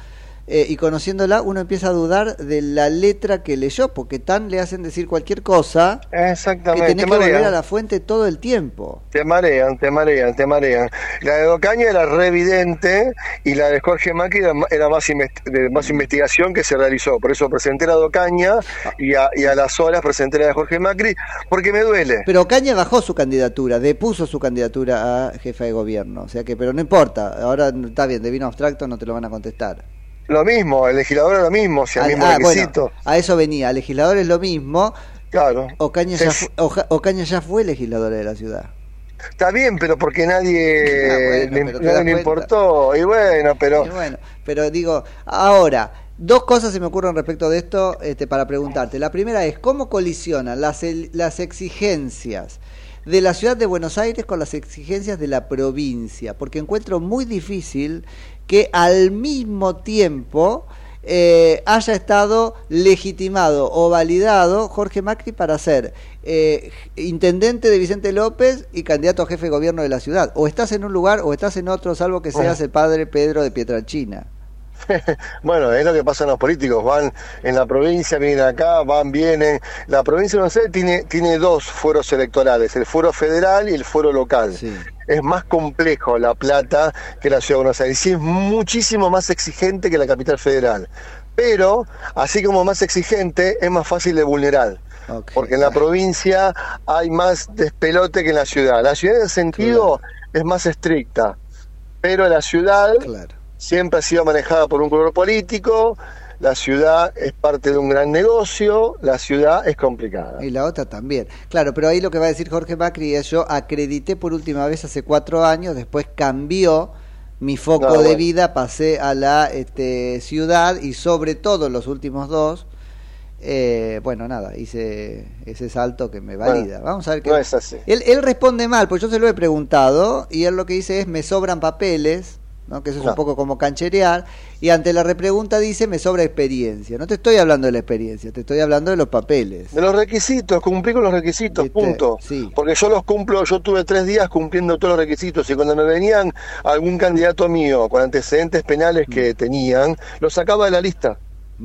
eh, y conociéndola, uno empieza a dudar de la letra que leyó, porque tan le hacen decir cualquier cosa que Exactamente, tenés te que volver a la fuente todo el tiempo. Te marean, te marean, te marean. La de Ocaña era re evidente y la de Jorge Macri era, más, de más investigación que se realizó. Por eso presenté la de Ocaña y a, y a las horas presenté la de Jorge Macri porque me duele. Pero Ocaña bajó su candidatura, depuso su candidatura a jefa de gobierno, o sea que, pero no importa, ahora está bien, de vino abstracto no te lo van a contestar. Lo mismo, el legislador es lo mismo, o sea, el Ah, mismo ah, requisito. bueno, a eso venía, legislador es lo mismo. Claro. Ocaña ya, Sí. fu- Oja- Ocaña ya fue legisladora de la ciudad. Está bien, pero porque nadie, Ah, bueno, le, pero nadie le importó. Y bueno, pero Y bueno, pero digo, ahora, dos cosas se me ocurren respecto de esto este, para preguntarte. La primera es, ¿cómo colisionan las, el- las exigencias de la ciudad de Buenos Aires con las exigencias de la provincia? Porque encuentro muy difícil que al mismo tiempo eh, haya estado legitimado o validado Jorge Macri para ser eh, intendente de Vicente López y candidato a jefe de gobierno de la ciudad. O estás en un lugar o estás en otro, salvo que seas el padre Pedro de Pietralcina. bueno, es lo que pasa en los políticos, van en la provincia, vienen acá, van, vienen. La provincia de Buenos Aires tiene, tiene dos fueros electorales, el fuero federal y el fuero local. Es más complejo La Plata que la Ciudad de Buenos Aires y es muchísimo más exigente que la capital federal. Pero, así como más exigente, es más fácil de vulnerar. Porque en la provincia hay más despelote que en la ciudad. La ciudad en ese sentido es más estricta, pero la ciudad siempre ha sido manejada por un color político, la ciudad es parte de un gran negocio, la ciudad es complicada. Y la otra también. Claro, pero ahí lo que va a decir Jorge Macri es yo acredité por última vez hace cuatro años, después cambió mi foco No, de vida, pasé a la este, ciudad y sobre todo los últimos dos, eh, bueno, nada, hice ese salto que me valida. Bueno, Vamos a ver qué... no es así. Él, él responde mal, pues yo se lo he preguntado y él lo que dice es me sobran papeles, ¿no? que eso es un poco como cancherear, y ante la repregunta dice me sobra experiencia. No te estoy hablando de la experiencia, te estoy hablando de los papeles. De los requisitos, cumplir con los requisitos, punto. Porque yo los cumplo, yo tuve tres días cumpliendo todos los requisitos y cuando me venían algún candidato mío con antecedentes penales que Mm. tenían, los sacaba de la lista.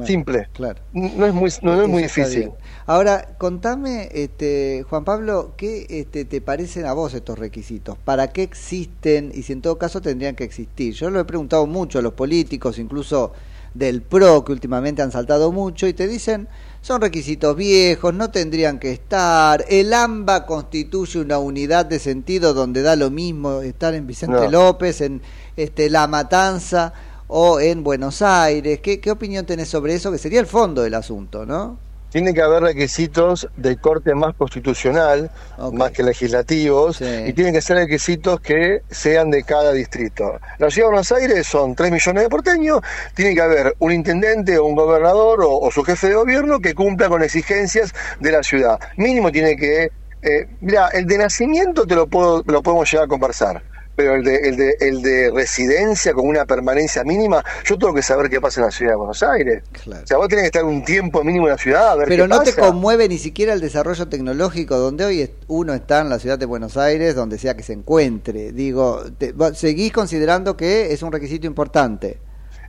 Simple. Claro. No es muy, no, es muy difícil. bien. Ahora, contame, este, Juan Pablo, ¿qué este, te parecen a vos estos requisitos? ¿Para qué existen y si en todo caso tendrían que existir? Yo lo he preguntado mucho a los políticos, incluso del PRO, que últimamente han saltado mucho, y te dicen, son requisitos viejos, no tendrían que estar, el AMBA constituye una unidad de sentido donde da lo mismo estar en Vicente No. López, en este, La Matanza o en Buenos Aires. ¿Qué, ¿Qué opinión tenés sobre eso? Que sería el fondo del asunto, ¿no? Tiene que haber requisitos de corte más constitucional, más que legislativos, y tienen que ser requisitos que sean de cada distrito. La ciudad de Buenos Aires son 3 millones de porteños, tiene que haber un intendente o un gobernador o, o su jefe de gobierno que cumpla con exigencias de la ciudad. Mínimo tiene que... Eh, mira, el de nacimiento te lo, puedo, lo podemos llegar a conversar. Pero el de, el, de, el de residencia con una permanencia mínima, yo tengo que saber qué pasa en la ciudad de Buenos Aires. O sea, vos tenés que estar un tiempo mínimo en la ciudad a ver Pero qué no pasa. te conmueve ni siquiera el desarrollo tecnológico donde hoy uno está en la ciudad de Buenos Aires, donde sea que se encuentre. Digo, te- seguís considerando que es un requisito importante.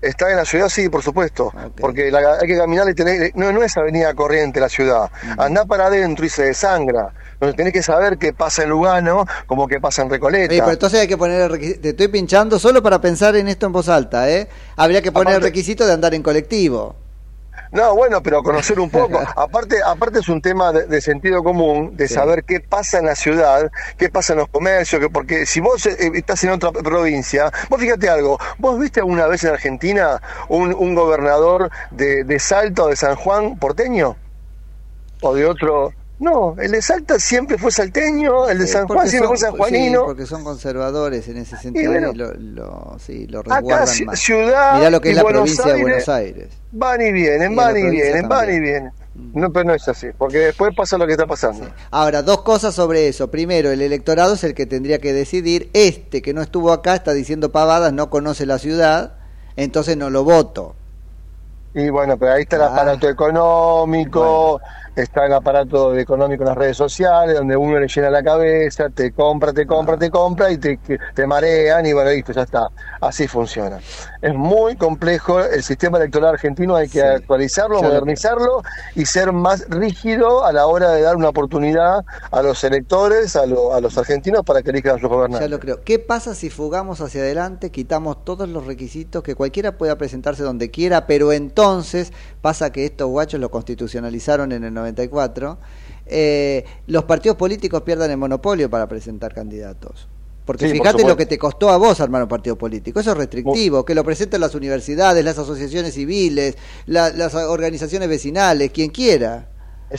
Está en la ciudad, sí, por supuesto, porque la- hay que caminar y tener, no, no es avenida corriente la ciudad, andá para adentro y se desangra, donde tenés que saber qué pasa en Lugano como qué pasa en Recoleta. Oye, pero entonces hay que poner el requisito. Te estoy pinchando solo para pensar en esto en voz alta, ¿eh? Habría que poner el requisito de andar en colectivo. No, bueno, pero conocer un poco. aparte, aparte es un tema de, de sentido común, de saber qué pasa en la ciudad, qué pasa en los comercios, que porque si vos eh, estás en otra provincia, vos fíjate algo, vos viste alguna vez en Argentina un, un gobernador de, de Salta o de San Juan porteño o de otro. No, el de Salta siempre fue salteño, el de San Juan siempre son- fue sanjuanino. Sí, porque son conservadores en ese sentido bueno. y lo, lo- sí, lo Acá, resguardan ci- más. ciudad Mirá lo que es la Buenos provincia de Aires, Buenos Aires. Van y vienen, Y van y vienen, van y vienen. No, pero no es así, porque después pasa lo que está pasando. Ahora, dos cosas sobre eso. Primero, el electorado es el que tendría que decidir. Este que no estuvo acá está diciendo pavadas, no conoce la ciudad, entonces no lo voto. Y bueno, pero ahí está el aparato económico, está el aparato económico en las redes sociales, donde uno le llena la cabeza, te compra, te compra, te compra y te, te marean y bueno, listo, ya está. Así funciona. Es muy complejo el sistema electoral argentino, hay que actualizarlo, Ya lo modernizarlo y ser más rígido a la hora de dar una oportunidad a los electores, a, lo- a los argentinos para que elijan a sus Ya gobernantes. lo creo. ¿Qué pasa si fugamos hacia adelante, quitamos todos los requisitos, que cualquiera pueda presentarse donde quiera, pero entonces pasa que estos guachos lo constitucionalizaron en el 94, eh, los partidos políticos pierdan el monopolio para presentar candidatos? Porque Sí, por fíjate lo que te costó a vos armar un partido político. Eso es restrictivo. Que lo presenten las universidades, las asociaciones civiles, la- las organizaciones vecinales, quien quiera.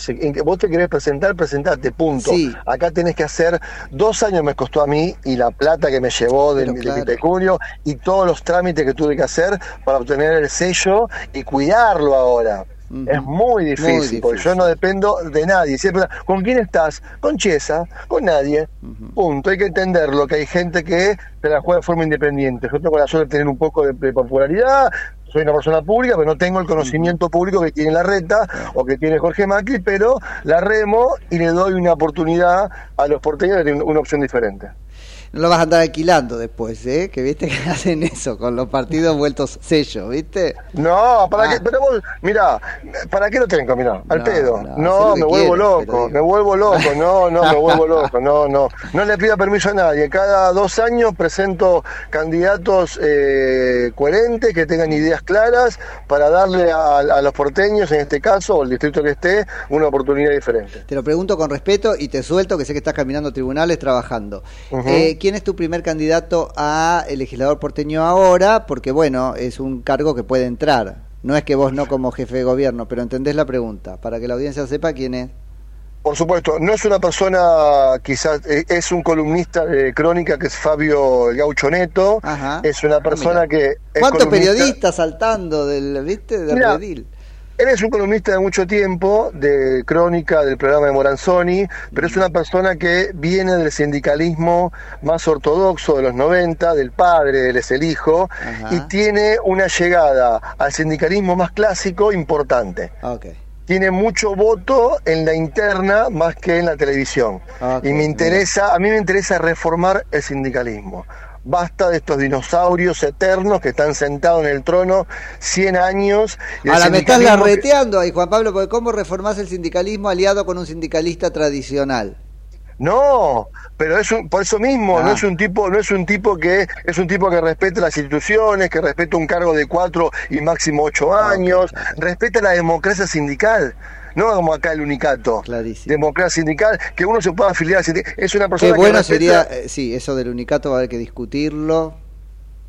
En que vos te querés presentar, presentate, punto. Sí. Acá tenés que hacer, dos años me costó a mí y la plata que me llevó de, Pero de claro. mi y todos los trámites que tuve que hacer para obtener el sello y cuidarlo ahora. Es muy difícil, porque yo no dependo de nadie. Siempre, ¿Con quién estás? Con Chiesa, con nadie. Punto. Hay que entenderlo, que hay gente que se la juega de forma independiente. Yo tengo la suerte de tener un poco de, de popularidad, soy una persona pública, pero no tengo el conocimiento público que tiene la reta o que tiene Jorge Macri, pero la remo y le doy una oportunidad a los porteños de tener una opción diferente. No lo vas a andar alquilando después, ¿eh? Que viste que hacen eso con los partidos vueltos sello, ¿viste? No, ¿para Ah. qué? Pero vos, mirá, ¿para qué lo tengo? Mirá, al No, pedo. no, me que vuelvo loco, me vuelvo loco, no, no, me vuelvo loco, no, no. No le pido permiso a nadie. Cada dos años presento candidatos eh, coherentes, que tengan ideas claras, para darle a, a los porteños, en este caso, o el distrito que esté, una oportunidad diferente. Te lo pregunto con respeto y te suelto, que sé que estás caminando tribunales trabajando. Eh, ¿Quién es tu primer candidato a el legislador porteño ahora? Porque, bueno, es un cargo que puede entrar. No es que vos no como jefe de gobierno, pero entendés la pregunta, para que la audiencia sepa quién es. Por supuesto, no es una persona, quizás, eh, es un columnista de crónica que es Fabio El Gaucho Neto, Ajá. es una persona Ah, mira. que... es ¿Cuántos columnista- periodistas saltando del, viste, del Mira, redil? Él es un columnista de mucho tiempo, de crónica del programa de Moranzoni, pero es una persona que viene del sindicalismo más ortodoxo de los 90, del padre, él es el hijo, Ajá. y tiene una llegada al sindicalismo más clásico importante. Ok. Tiene mucho voto en la interna más que en la televisión. Y me interesa, a mí me interesa reformar el sindicalismo. Basta de estos dinosaurios eternos que están sentados en el trono 100 años. y Ahora me estás larreteando ahí, Juan Pablo, porque ¿cómo reformás el sindicalismo aliado con un sindicalista tradicional? No, pero es un, por eso mismo, Ah. no es un tipo, no es un tipo que es un tipo que respeta las instituciones, que respeta un cargo de cuatro y máximo ocho Ah, años, respeta la democracia sindical. No como acá el unicato. Democracia sindical, que uno se pueda afiliar. Es una persona Qué que bueno respeta- sería, eh, sí, eso del unicato va a haber que discutirlo.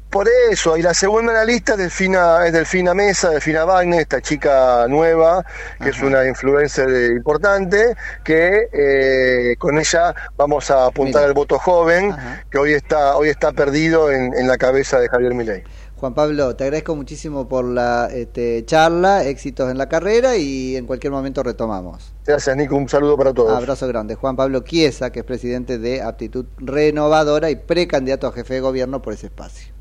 Por eso, y la segunda en la lista es Delfina, es Delfina Mesa, Delfina Wagner, esta chica nueva, que es una influencer importante, que eh, con ella vamos a apuntar Mira. al voto joven, que hoy está, hoy está perdido en, en la cabeza de Javier Milei. Juan Pablo, te agradezco muchísimo por la este, charla, éxitos en la carrera y en cualquier momento retomamos. Gracias, Nico, un saludo para todos. Abrazo grande. Juan Pablo Chiesa, que es presidente de Aptitud Renovadora y precandidato a jefe de gobierno por ese espacio.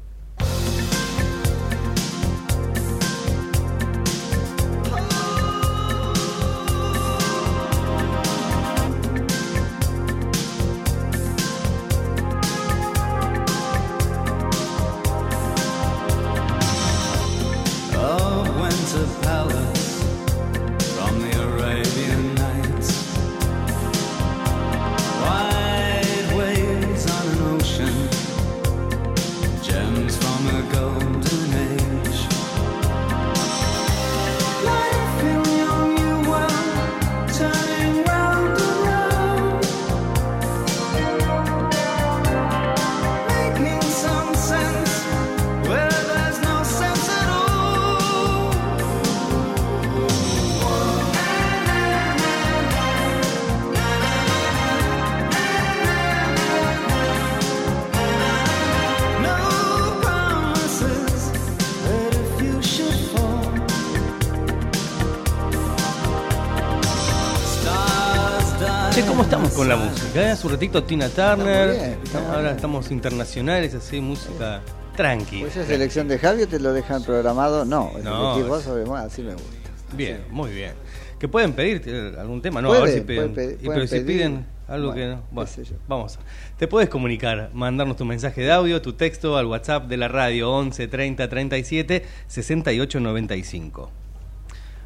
Eh? Hace un ratito Tina Turner, bien, ahora bien. estamos internacionales, así música tranqui. Pues esa selección de Javier te lo dejan programado. No, es No, elegir vos es- sobre más, así me gusta. Bien, muy bien. ¿Que pueden pedir eh, algún tema? No, Pueden, a ver si piden. pueden pero si pedir. piden algo Bueno, que no. Bueno, vamos. Te puedes comunicar, mandarnos tu mensaje de audio, tu texto al WhatsApp de la radio 11 30 37 68 95.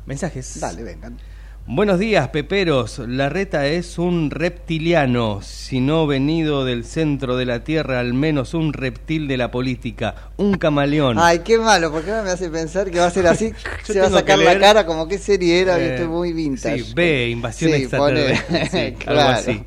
Mensajes. Dale, vengan. Buenos días, Peperos. La reta es un reptiliano, si no venido del centro de la Tierra, al menos un reptil de la política, un camaleón. Ay, qué malo, porque ahora me hace pensar que va a ser así, se va a sacar la cara como que serie era, Eh, viste, muy vintage. Sí, B, invasión Sí, extraterrestre. pone- sí, algo así.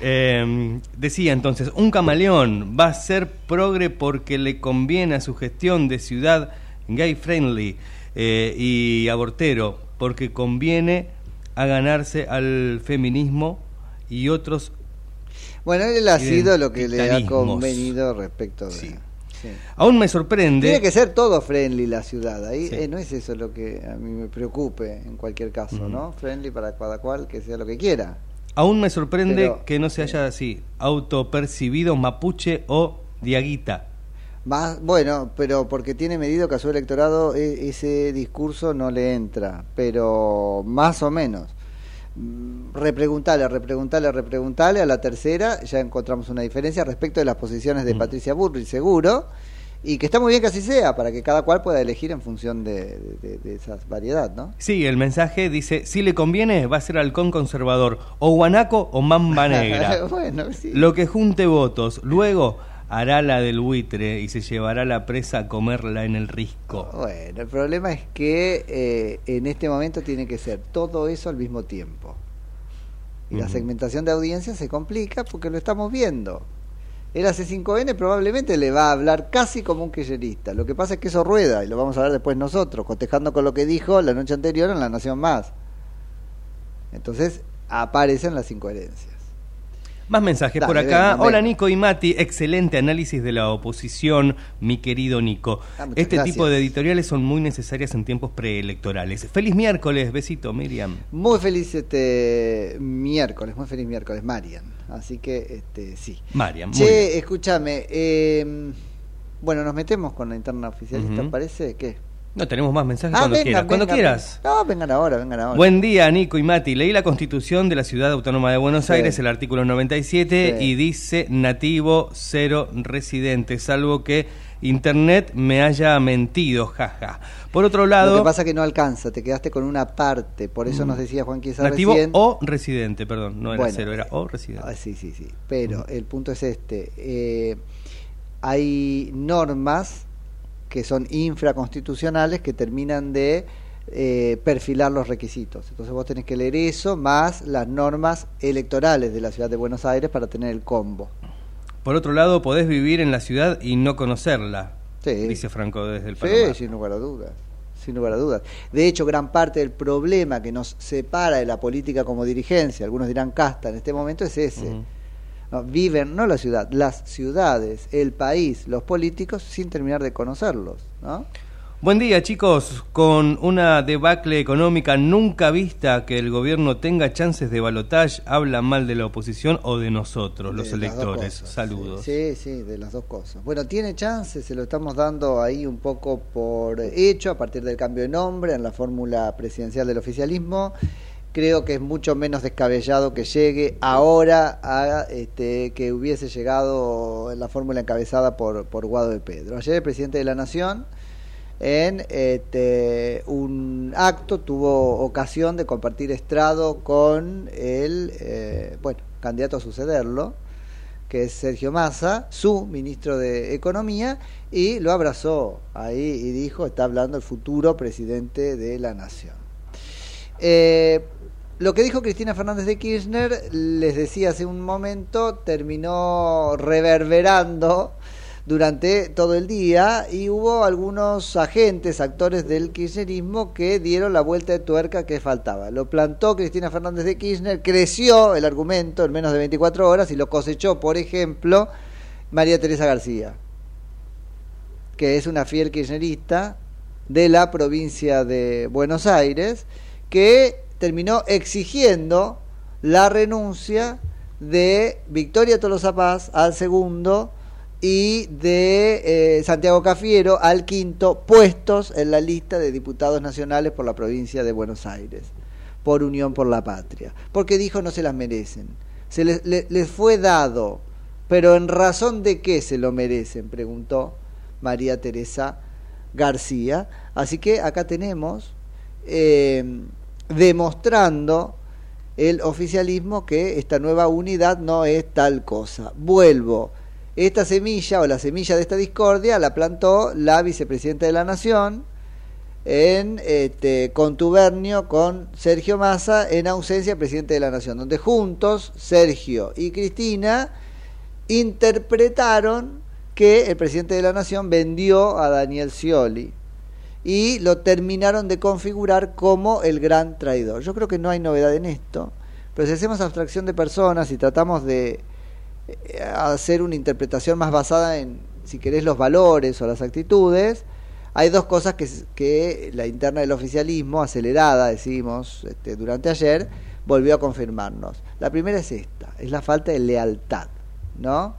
Eh, decía entonces, un camaleón va a ser progre porque le conviene a su gestión de ciudad gay friendly eh, y abortero, porque conviene a ganarse al feminismo y otros Bueno, él ha sido lo que le ha convenido respecto de... sí. Aún me sorprende. Tiene que ser todo friendly la ciudad, ahí Sí. eh, no es eso lo que a mí me preocupe en cualquier caso. ¿no? Friendly para cada cual, que sea lo que quiera. Aún me sorprende Pero- que no se haya así autopercibido mapuche o diaguita. Más, bueno, pero porque tiene medido que a su electorado e- ese discurso no le entra, pero más o menos. mm, repreguntale, repreguntale, repreguntale, a la tercera ya encontramos una diferencia respecto de las posiciones de Patricia Burri, seguro, y que está muy bien que así sea, para que cada cual pueda elegir en función de, de, de esa variedad, ¿no? Sí, el mensaje dice, si le conviene, va a ser halcón conservador, o guanaco o mamba negra. bueno, sí. Lo que junte votos, luego hará la del buitre y se llevará la presa a comerla en el risco. Bueno, el problema es que eh, en este momento tiene que ser todo eso al mismo tiempo. Y la segmentación de audiencia se complica porque lo estamos viendo. El AC5N probablemente le va a hablar casi como un kirchnerista. Lo que pasa es que eso rueda y lo vamos a ver después nosotros, cotejando con lo que dijo la noche anterior en La Nación Más. Entonces aparecen las incoherencias. Más mensajes Dale, por acá. Hola. Nico y Mati, excelente análisis de la oposición, mi querido Nico. Ah, este tipo de editoriales son muy necesarias en tiempos preelectorales. Feliz miércoles, besito Miriam. Muy feliz este miércoles, muy feliz miércoles, Marian. Así que este sí. Muy bien. Che, escúchame. eh, bueno, nos metemos con la interna oficialista, Ujú. ¿parece? ¿Qué? No, tenemos más mensajes Ah, cuando venga, quieras. Cuando venga, quieras. No, vengan ahora, vengan ahora. Buen día, Nico y Mati. Leí la constitución de la Ciudad Autónoma de Buenos Sí. Aires, el artículo 97, Sí. y dice nativo cero residente, salvo que Internet me haya mentido, jaja. Por otro Lo lado, que pasa es que no alcanza, te quedaste con una parte, por eso Mm. nos decía Juan Quiesa nativo recién. o residente, perdón, no era Bueno, cero, era o residente. Ah, sí, sí, sí. Pero el punto es este. eh, hay normas que son infraconstitucionales que terminan de eh, perfilar los requisitos. Entonces vos tenés que leer eso más las normas electorales de la ciudad de Buenos Aires para tener el combo. Por otro lado, podés vivir en la ciudad y no conocerla, Sí. dice Franco desde el Sí, Palomar. sin lugar a dudas. Sin lugar a dudas. De hecho, gran parte del problema que nos separa de la política como dirigencia, algunos dirán casta en este momento, es ese. No, viven, no la ciudad, las ciudades, el país, los políticos, sin terminar de conocerlos. ¿no? Buen día, chicos. Con una debacle económica nunca vista que el gobierno tenga chances de balotaje, habla mal de la oposición o de nosotros, los De electores. cosas, Saludos. Sí, sí, de las dos cosas. Bueno, tiene chances, se lo estamos dando ahí un poco por hecho a partir del cambio de nombre en la fórmula presidencial del oficialismo. Creo que es mucho menos descabellado que llegue ahora a este, que hubiese llegado en la fórmula encabezada por, por Guado de Pedro. Ayer el presidente de la Nación en este, un acto tuvo ocasión de compartir estrado con el eh, bueno candidato a sucederlo que es Sergio Massa, su ministro de Economía, y lo abrazó ahí y dijo, está hablando el futuro presidente de la nación. Eh, lo que dijo Cristina Fernández de Kirchner, les decía hace un momento, terminó reverberando durante todo el día y hubo algunos agentes, actores del kirchnerismo que dieron la vuelta de tuerca que faltaba. Lo plantó Cristina Fernández de Kirchner, creció el argumento en menos de 24 horas y lo cosechó, por ejemplo, María Teresa García, que es una fiel kirchnerista de la provincia de Buenos Aires, que terminó exigiendo la renuncia de Victoria Tolosa Paz al segundo y de eh, Santiago Cafiero al quinto puestos en la lista de diputados nacionales por la provincia de Buenos Aires, por Unión por la Patria, porque dijo no se las merecen, se les, le- les fue dado, pero en razón de qué se lo merecen, preguntó María Teresa García. Así que acá tenemos eh, demostrando el oficialismo que esta nueva unidad no es tal cosa. Vuelvo. Esta semilla o la semilla de esta discordia la plantó la vicepresidenta de la Nación en este, contubernio con Sergio Massa en ausencia del presidente de la Nación, donde juntos Sergio y Cristina interpretaron que el presidente de la Nación vendió a Daniel Scioli y lo terminaron de configurar como el gran traidor. Yo creo que no hay novedad en esto, pero si hacemos abstracción de personas y tratamos de eh, hacer una interpretación más basada en, si querés, los valores o las actitudes, hay dos cosas que, que la interna del oficialismo, acelerada, decimos, este, durante ayer, volvió a confirmarnos. La primera es esta, es la falta de lealtad, ¿no?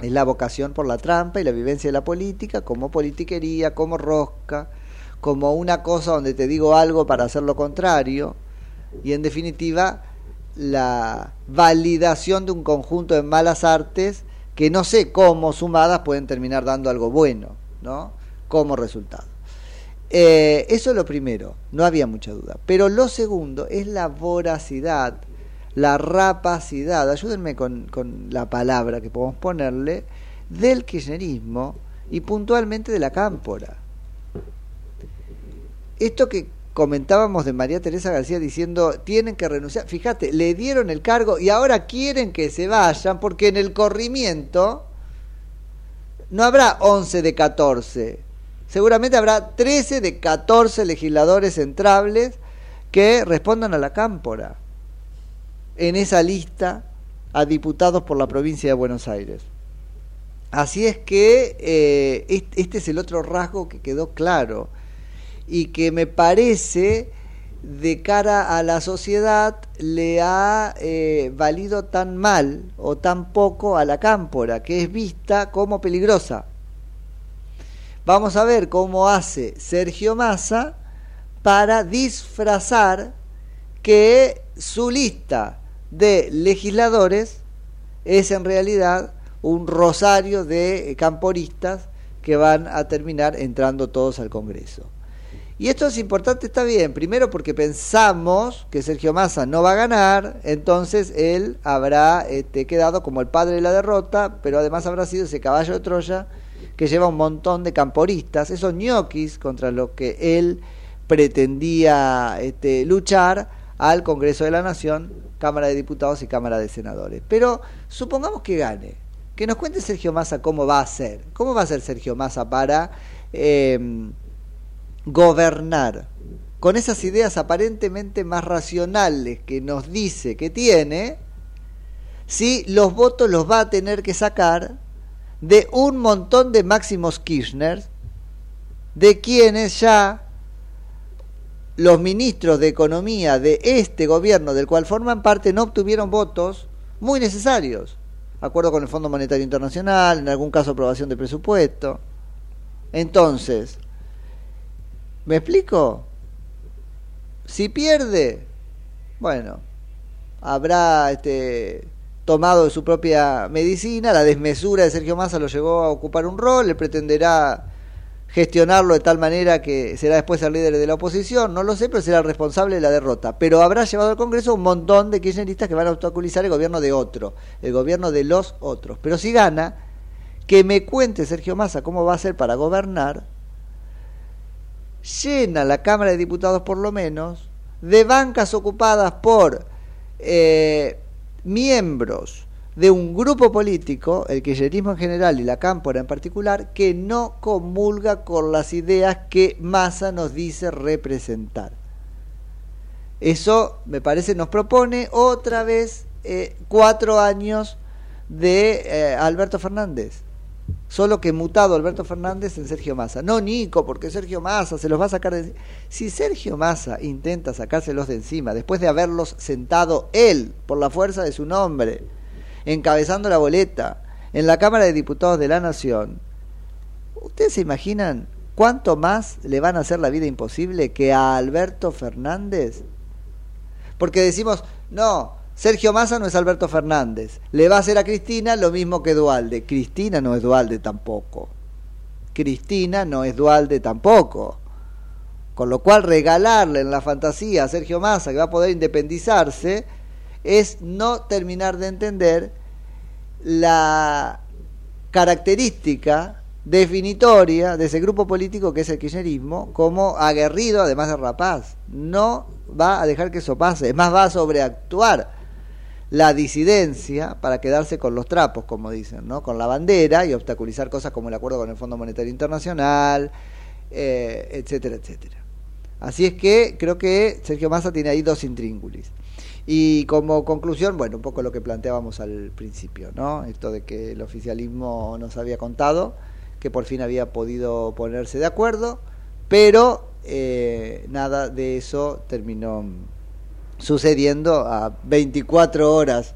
Es la vocación por la trampa y la vivencia de la política como politiquería, como rosca, como una cosa donde te digo algo para hacer lo contrario, y en definitiva la validación de un conjunto de malas artes que no sé cómo sumadas pueden terminar dando algo bueno, ¿no? Como resultado. Eh, eso es lo primero, no había mucha duda. Pero lo segundo es la voracidad, la rapacidad, ayúdenme con, con la palabra que podemos ponerle, del kirchnerismo y puntualmente de la cámpora. Esto que comentábamos de María Teresa García diciendo tienen que renunciar, fíjate, le dieron el cargo y ahora quieren que se vayan porque en el corrimiento no habrá 11 de 14, seguramente habrá 13 de 14 legisladores entrables que respondan a la cámpora en esa lista a diputados por la provincia de Buenos Aires. Así es que eh, est- este es el otro rasgo que quedó claro y que me parece de cara a la sociedad le ha eh, valido tan mal o tan poco a la cámpora, que es vista como peligrosa. Vamos a ver cómo hace Sergio Massa para disfrazar que su lista de legisladores es en realidad un rosario de camporistas que van a terminar entrando todos al Congreso. Y esto es importante, está bien, primero porque pensamos que Sergio Massa no va a ganar, entonces él habrá este, quedado como el padre de la derrota, pero además habrá sido ese caballo de Troya que lleva un montón de camporistas, esos ñoquis contra los que él pretendía este, luchar al Congreso de la Nación, Cámara de Diputados y Cámara de Senadores. Pero supongamos que gane, que nos cuente Sergio Massa cómo va a ser, cómo va a ser Sergio Massa para... eh, gobernar con esas ideas aparentemente más racionales que nos dice que tiene, si los votos los va a tener que sacar de un montón de máximos Kirchner, de quienes ya los ministros de Economía de este gobierno, del cual forman parte, no obtuvieron votos muy necesarios. Acuerdo con el Fondo Monetario Internacional, en algún caso aprobación de presupuesto. Entonces, ¿Me explico? Si pierde, bueno, habrá este, tomado su propia medicina, la desmesura de Sergio Massa lo llevó a ocupar un rol, él pretenderá gestionarlo de tal manera que será después el líder de la oposición, no lo sé, pero será el responsable de la derrota. Pero habrá llevado al Congreso un montón de kirchneristas que van a obstaculizar el gobierno de otro, el gobierno de los otros. Pero si gana, que me cuente Sergio Massa cómo va a ser para gobernar, llena la Cámara de Diputados por lo menos de bancas ocupadas por eh, miembros de un grupo político, el kirchnerismo en general y la cámpora en particular, que no comulga con las ideas que Massa nos dice representar. Eso, me parece, nos propone otra vez eh, cuatro años de eh, Alberto Fernández. Solo que mutado Alberto Fernández en Sergio Massa. No Nico, porque Sergio Massa se los va a sacar de Si Sergio Massa intenta sacárselos de encima, después de haberlos sentado él, por la fuerza de su nombre, encabezando la boleta, en la Cámara de Diputados de la Nación, ¿ustedes se imaginan cuánto más le van a hacer la vida imposible que a Alberto Fernández? Porque decimos, no, Sergio Massa no es Alberto Fernández. Le va a hacer a Cristina lo mismo que Dualde. Cristina no es Dualde tampoco. Cristina no es Dualde tampoco. Con lo cual regalarle en la fantasía a Sergio Massa que va a poder independizarse es no terminar de entender la característica definitoria de ese grupo político que es el kirchnerismo como aguerrido además de rapaz. No va a dejar que eso pase, es más va a sobreactuar la disidencia para quedarse con los trapos, como dicen, ¿no? con la bandera y obstaculizar cosas como el acuerdo con el Fondo Monetario Internacional, eh, etcétera, etcétera. Así es que creo que Sergio Massa tiene ahí dos intríngulis. Y como conclusión, bueno, un poco lo que planteábamos al principio, ¿no? Esto de que el oficialismo nos había contado, que por fin había podido ponerse de acuerdo, pero eh, nada de eso terminó sucediendo a 24 horas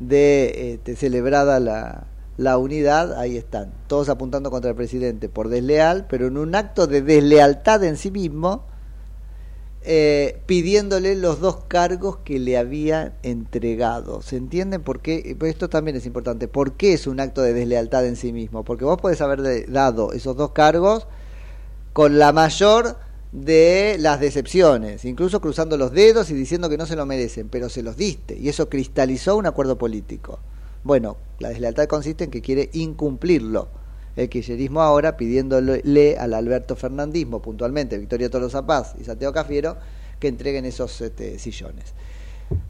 de este, celebrada la, la unidad, ahí están, todos apuntando contra el presidente por desleal, pero en un acto de deslealtad en sí mismo, eh, pidiéndole los dos cargos que le habían entregado. ¿Se entienden por qué? Pues esto también es importante. ¿Por qué es un acto de deslealtad en sí mismo? Porque vos podés haber dado esos dos cargos con la mayor de las decepciones, incluso cruzando los dedos y diciendo que no se lo merecen, pero se los diste y eso cristalizó un acuerdo político. Bueno, la deslealtad consiste en que quiere incumplirlo. El kirchnerismo ahora pidiéndole al Alberto Fernandismo, puntualmente Victoria Tolosa Paz y Santiago Cafiero, que entreguen esos este, sillones.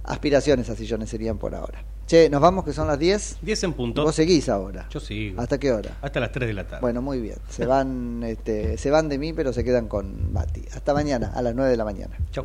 Aspiraciones a sillones serían por ahora. Che, nos vamos que son las 10. 10 en punto. Vos seguís ahora. Yo sigo. ¿Hasta qué hora? Hasta las 3 de la tarde. Bueno, muy bien. Se van, este, se van de mí, pero se quedan con Bati. Hasta mañana, a las 9 de la mañana. Chau.